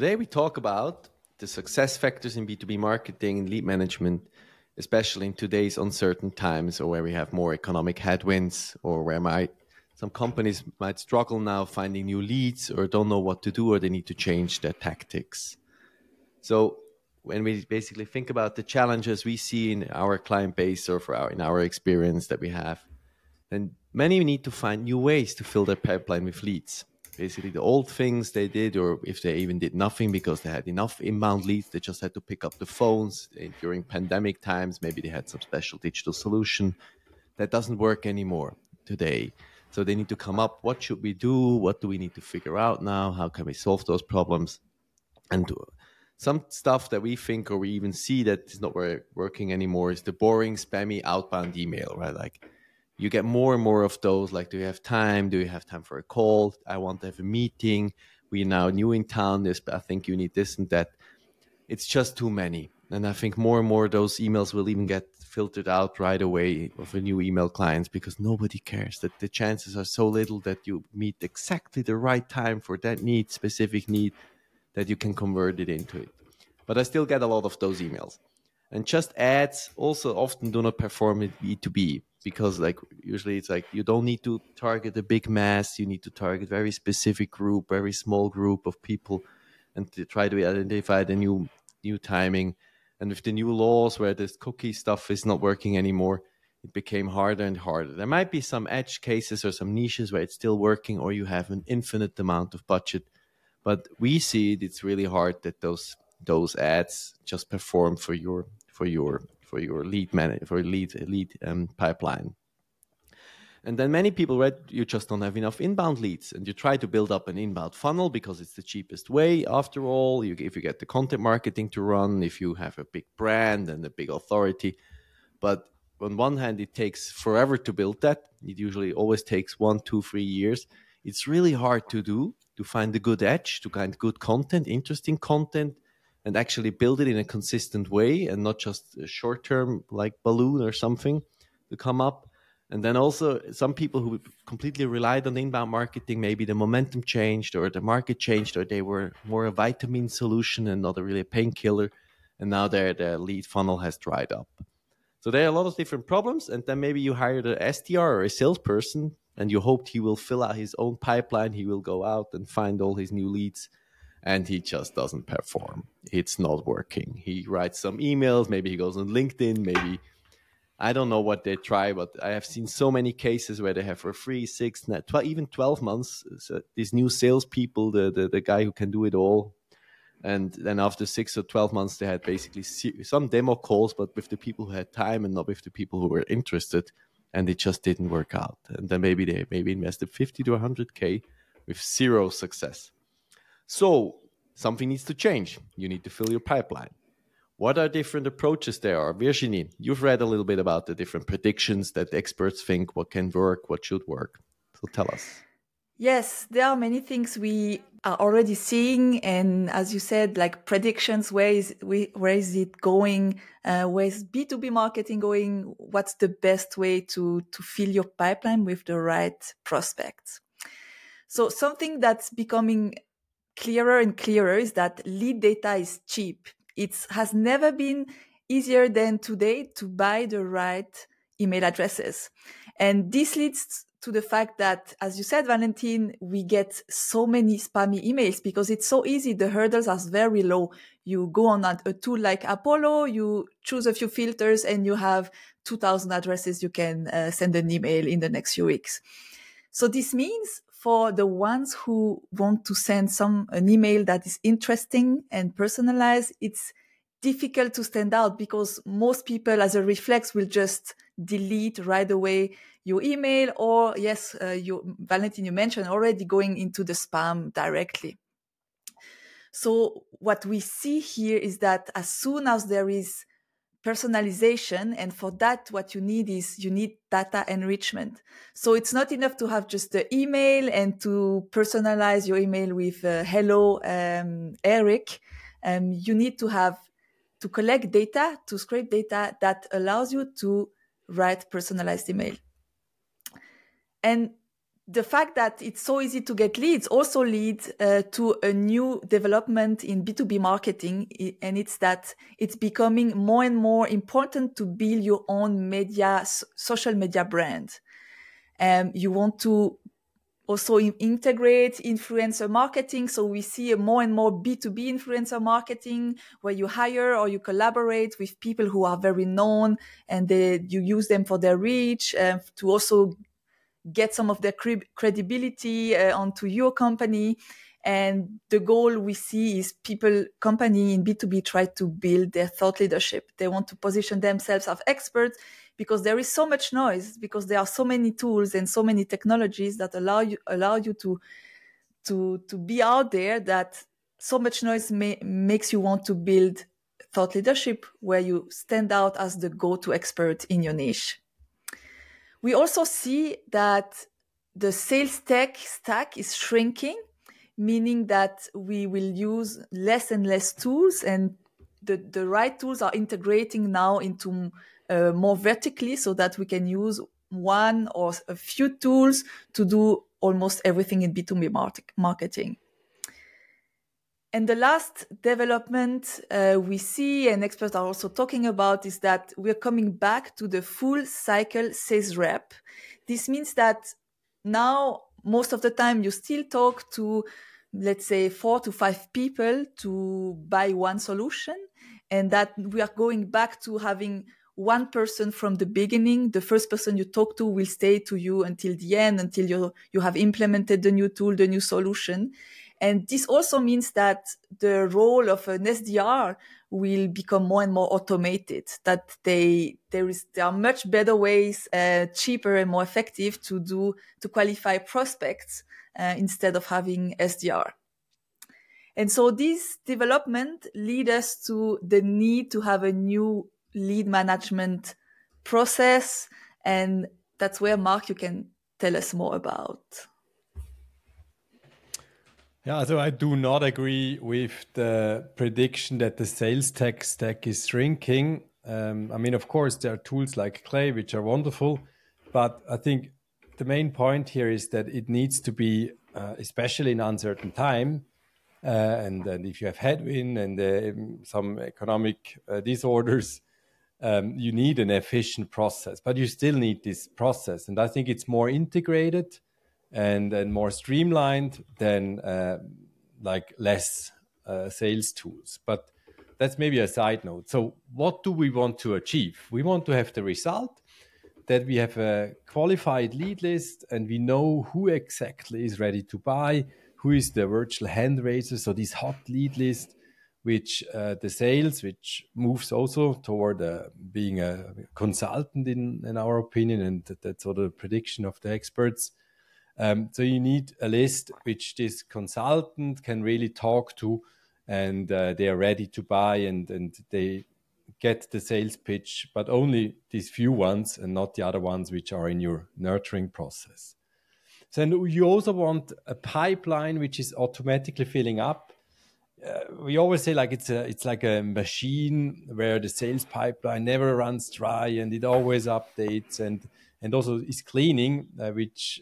Today we talk about the success factors in B2B marketing and lead management, especially in today's uncertain times or where we have more economic headwinds or where might some companies might struggle now finding new leads or don't know what to do or they need to change their tactics. So when we basically think about the challenges we see in our client base or for our, in our experience that we have, then many need to find new ways to fill their pipeline with leads. Basically, the old things they did, or if they even did nothing because they had enough inbound leads, they just had to pick up the phones during pandemic times. Maybe they had some special digital solution that doesn't work anymore today. So they need to come up. What should we do? What do we need to figure out now? How can we solve those problems? And some stuff that we think or we even see that is not working anymore is the boring, spammy outbound email, right? Like you get more and more of those. Like, do you have time? Do you have time for a call? I want to have a meeting. We're now new in town. This, but I think you need this and that. It's just too many. And I think more and more those emails will even get filtered out right away of a new email clients because nobody cares that the chances are so little that you meet exactly the right time for that need, specific need that you can convert it into it. But I still get a lot of those emails. And just ads also often do not perform in B2B because like usually it's like you don't need to target a big mass, you need to target very specific group, very small group of people and to try to identify the new new timing. And with the new laws where this cookie stuff is not working anymore, it became harder and harder. There might be some edge cases or some niches where it's still working or you have an infinite amount of budget but we see it, it's really hard that those those ads just perform for your for your for your lead for lead lead um, pipeline. And then many people read you just don't have enough inbound leads, and you try to build up an inbound funnel because it's the cheapest way. After all, you, if you get the content marketing to run, if you have a big brand and a big authority, but on one hand, it takes forever to build that. It usually always takes one, two, three years. It's really hard to do to find the good edge, to find good content, interesting content, and actually build it in a consistent way and not just a short term like balloon or something to come up. And then also some people who completely relied on inbound marketing, maybe the momentum changed or the market changed or they were more a vitamin solution and not a really a painkiller. And now their, their lead funnel has dried up. So there are a lot of different problems. And then maybe you hired an SDR or a salesperson and you hoped he will fill out his own pipeline. He will go out and find all his new leads, and he just doesn't perform. It's not working. He writes some emails. Maybe he goes on LinkedIn. Maybe I don't know what they try, but I have seen so many cases where they have for three, six, 12, even 12 months, uh, so these new salespeople, the, the, the guy who can do it all. And then after six or 12 months, they had basically some demo calls, but with the people who had time and not with the people who were interested and it just didn't work out. And then maybe they maybe invested 50 to 100K with zero success. So something needs to change. You need to fill your pipeline. What are different approaches there are? Virginie, you've read a little bit about the different predictions that experts think what can work, what should work. So tell us. Yes, there are many things we are already seeing, and as you said, like predictions. Where is where is it going? Uh, where is B two B marketing going? What's the best way to to fill your pipeline with the right prospects? So something that's becoming clearer and clearer is that lead data is cheap. It has never been easier than today to buy the right email addresses, and this leads to the fact that, as you said, Valentin, we get so many spammy emails because it's so easy. The hurdles are very low. You go on a tool like Apollo, you choose a few filters and you have 2000 addresses you can uh, send an email in the next few weeks. So this means for the ones who want to send some, an email that is interesting and personalized, it's difficult to stand out because most people as a reflex will just delete right away your email or yes, uh, you, Valentin, you mentioned already going into the spam directly. So what we see here is that as soon as there is personalization and for that what you need is you need data enrichment. So it's not enough to have just the email and to personalize your email with uh, hello um, eric. Um, you need to have to collect data to scrape data that allows you to write personalized email. And the fact that it's so easy to get leads also leads uh, to a new development in B2B marketing. And it's that it's becoming more and more important to build your own media, social media brand. Um, you want to also integrate influencer marketing. So we see a more and more B2B influencer marketing where you hire or you collaborate with people who are very known and they, you use them for their reach uh, to also get some of their credibility uh, onto your company. And the goal we see is people, company in B2B try to build their thought leadership. They want to position themselves as experts because there is so much noise, because there are so many tools and so many technologies that allow you, allow you to, to, to be out there that so much noise may, makes you want to build thought leadership where you stand out as the go-to expert in your niche. We also see that the sales tech stack is shrinking, meaning that we will use less and less tools and the, the right tools are integrating now into uh, more vertically so that we can use one or a few tools to do almost everything in B2B marketing. And the last development uh, we see, and experts are also talking about, is that we're coming back to the full cycle sales rep. This means that now, most of the time, you still talk to, let's say, four to five people to buy one solution, and that we are going back to having one person from the beginning. The first person you talk to will stay to you until the end, until you, you have implemented the new tool, the new solution. And this also means that the role of an SDR will become more and more automated, that they, there is, there are much better ways, uh, cheaper and more effective to do, to qualify prospects, uh, instead of having SDR. And so this development lead us to the need to have a new lead management process. And that's where Mark, you can tell us more about. Yeah, so I do not agree with the prediction that the sales tech stack is shrinking. Um, I mean, of course, there are tools like Clay, which are wonderful, but I think the main point here is that it needs to be, uh, especially in uncertain time, uh, and, and if you have headwind and uh, some economic uh, disorders, um, you need an efficient process, but you still need this process. And I think it's more integrated and and more streamlined than uh, like less uh, sales tools. But that's maybe a side note. So what do we want to achieve? We want to have the result that we have a qualified lead list and we know who exactly is ready to buy, who is the virtual hand raiser. So this hot lead list, which uh, the sales, which moves also toward uh, being a consultant in, in our opinion, and that's sort of the prediction of the experts um, so you need a list which this consultant can really talk to, and uh, they are ready to buy, and and they get the sales pitch, but only these few ones, and not the other ones which are in your nurturing process. So you also want a pipeline which is automatically filling up. Uh, we always say like it's a it's like a machine where the sales pipeline never runs dry and it always updates and and also is cleaning, uh, which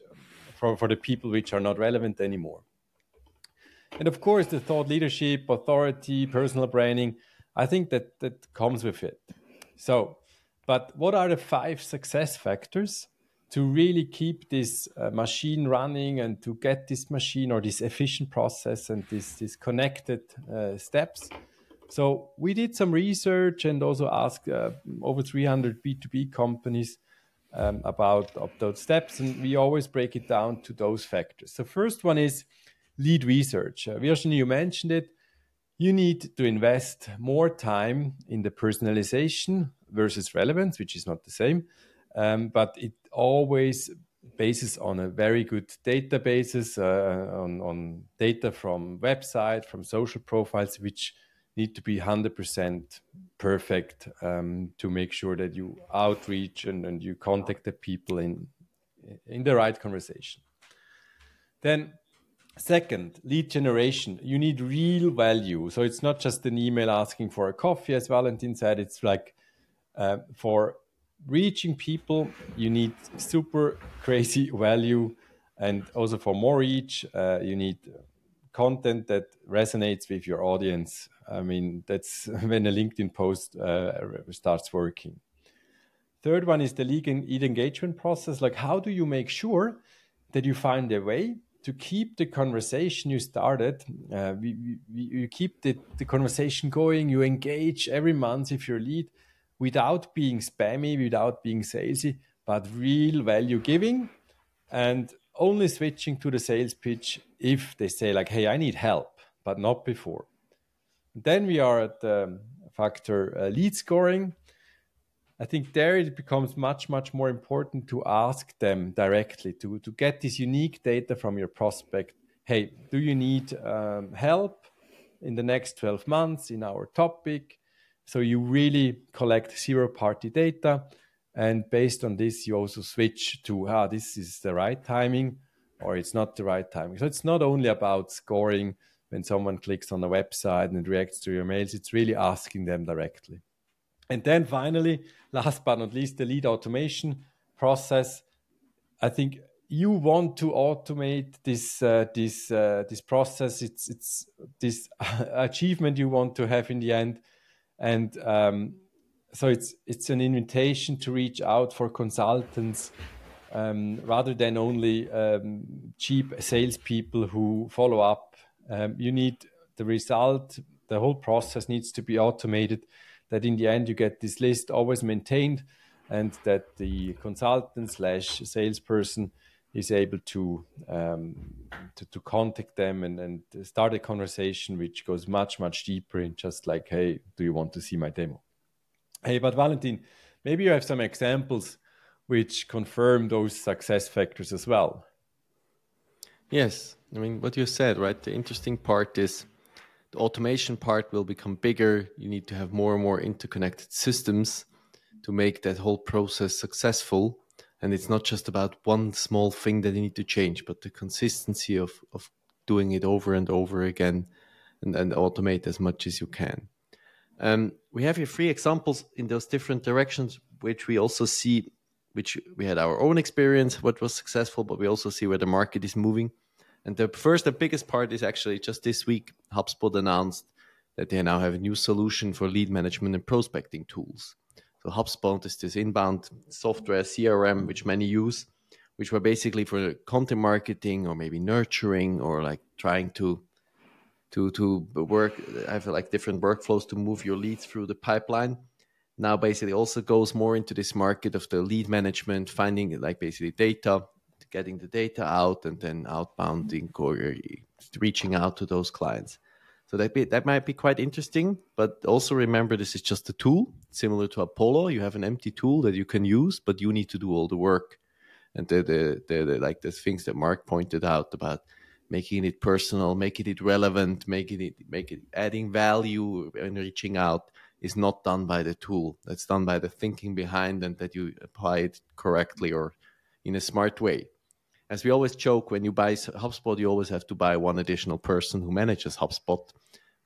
for, for the people which are not relevant anymore. And of course, the thought leadership, authority, personal branding, I think that that comes with it. So, but what are the five success factors to really keep this uh, machine running and to get this machine or this efficient process and this, this connected uh, steps? So we did some research and also asked uh, over 300 B2B companies um, about, those steps. And we always break it down to those factors. The first one is lead research. Uh, Virginie, you mentioned it. You need to invest more time in the personalization versus relevance, which is not the same. Um, but it always bases on a very good databases uh, on, on data from website, from social profiles, which need to be 100% perfect um, to make sure that you outreach and, and you contact the people in in the right conversation. Then second lead generation. You need real value. So it's not just an email asking for a coffee as valentin said. It's like uh, for reaching people you need super crazy value. And also for more reach, uh, you need content that resonates with your audience. I mean, that's when a LinkedIn post uh, starts working. Third one is the lead engagement process. Like, how do you make sure that you find a way to keep the conversation you started? Uh, we, we, you keep the, the conversation going, you engage every month if you're lead without being spammy, without being salesy, but real value giving and only switching to the sales pitch if they say like hey i need help but not before then we are at the factor uh, lead scoring. I think there it becomes much much more important to ask them directly to to get this unique data from your prospect. Hey do you need um, help in the next 12 months in our topic? So you really collect zero party data and based on this you also switch to ah this is the right timing or it's not the right timing. So it's not only about scoring when someone clicks on the website and reacts to your mails it's really asking them directly. And then finally last but not least the lead automation process. I think you want to automate this uh, this uh, this process. It's it's this achievement you want to have in the end. And um, so it's it's an invitation to reach out for consultants um, rather than only um, cheap salespeople who follow up. Um, you need the result. The whole process needs to be automated. That in the end you get this list always maintained, and that the consultant slash salesperson is able to, um, to, to contact them and, and start a conversation which goes much much deeper in just like hey do you want to see my demo Hey, but Valentin, maybe you have some examples which confirm those success factors as well. Yes, I mean what you said, right? The interesting part is the automation part will become bigger. You need to have more and more interconnected systems to make that whole process successful. And it's not just about one small thing that you need to change, but the consistency of, of doing it over and over again and, and automate as much as you can. Um, we have here three examples in those different directions, which we also see, which we had our own experience, what was successful, but we also see where the market is moving. And the first and biggest part is actually just this week, HubSpot announced that they now have a new solution for lead management and prospecting tools. So HubSpot is this inbound software CRM, which many use, which were basically for content marketing or maybe nurturing or like trying to to to work have like different workflows to move your leads through the pipeline now basically also goes more into this market of the lead management finding like basically data getting the data out and then outbounding mm-hmm. or reaching out to those clients so that be, that might be quite interesting but also remember this is just a tool similar to apollo you have an empty tool that you can use but you need to do all the work and the the, the, the like the things that mark pointed out about making it personal, making it relevant, making it make it adding value and reaching out is not done by the tool. That's done by the thinking behind and that you apply it correctly or in a smart way. As we always joke, when you buy HubSpot, you always have to buy one additional person who manages HubSpot.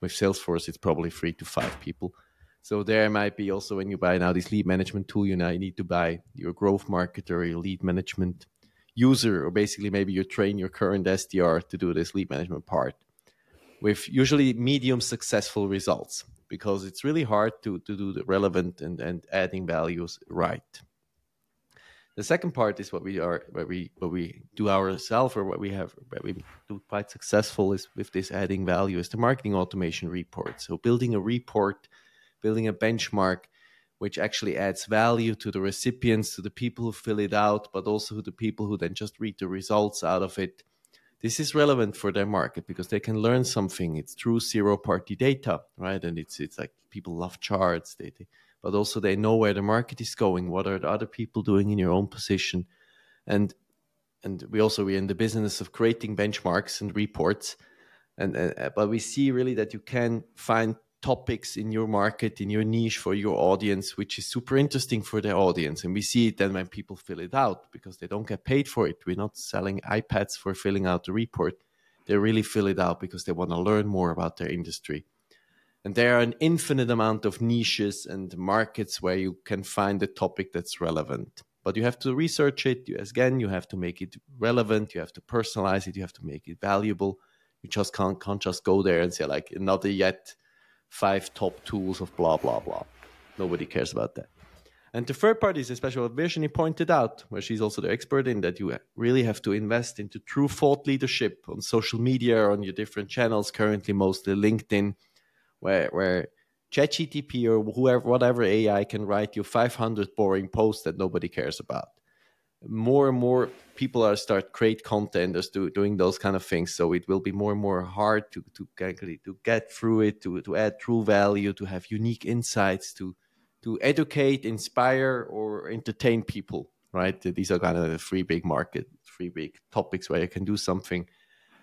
With Salesforce, it's probably three to five people. So there might be also when you buy now this lead management tool, you now you need to buy your growth marketer, your lead management user, or basically maybe you train your current SDR to do this lead management part with usually medium successful results because it's really hard to, to do the relevant and, and adding values right. The second part is what we are what we what we do ourselves or what we have what we do quite successful is with this adding value is the marketing automation report. So building a report, building a benchmark which actually adds value to the recipients, to the people who fill it out, but also to the people who then just read the results out of it. This is relevant for their market because they can learn something. It's true zero party data, right? And it's it's like people love charts, they, they, but also they know where the market is going. What are the other people doing in your own position? And and we also we're in the business of creating benchmarks and reports and uh, but we see really that you can find topics in your market, in your niche for your audience, which is super interesting for their audience. And we see it then when people fill it out because they don't get paid for it. We're not selling iPads for filling out the report. They really fill it out because they want to learn more about their industry. And there are an infinite amount of niches and markets where you can find a topic that's relevant. but you have to research it. You, again, you have to make it relevant. You have to personalize it. You have to make it valuable. You just can't can't just go there and say like another yet five top tools of blah blah blah. Nobody cares about that. And the third part is especially what Virginie pointed out, where she's also the expert in that you really have to invest into true thought leadership on social media, on your different channels, currently mostly LinkedIn, where where ChatGPT or whoever whatever AI can write you 500 boring posts that nobody cares about. More and more people are start create content as do, doing those kind of things. So it will be more and more hard to to to get through it, to to add true value, to have unique insights, to to educate, inspire, or entertain people. Right? These are kind of the three big market, three big topics where you can do something.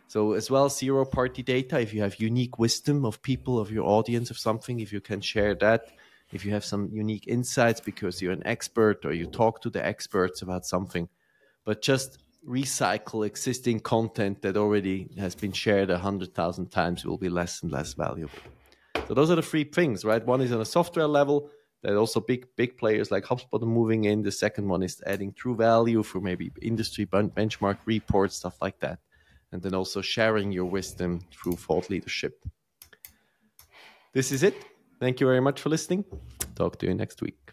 So as well, zero party data. If you have unique wisdom of people, of your audience, of something, if you can share that, if you have some unique insights because you're an expert or you talk to the experts about something, but just recycle existing content that already has been shared a hundred thousand times will be less and less valuable. So those are the three things, right? One is on a software level, that also big big players like HubSpot are moving in. The second one is adding true value for maybe industry benchmark reports, stuff like that, and then also sharing your wisdom through thought leadership. This is it. Thank you very much for listening. Talk to you next week.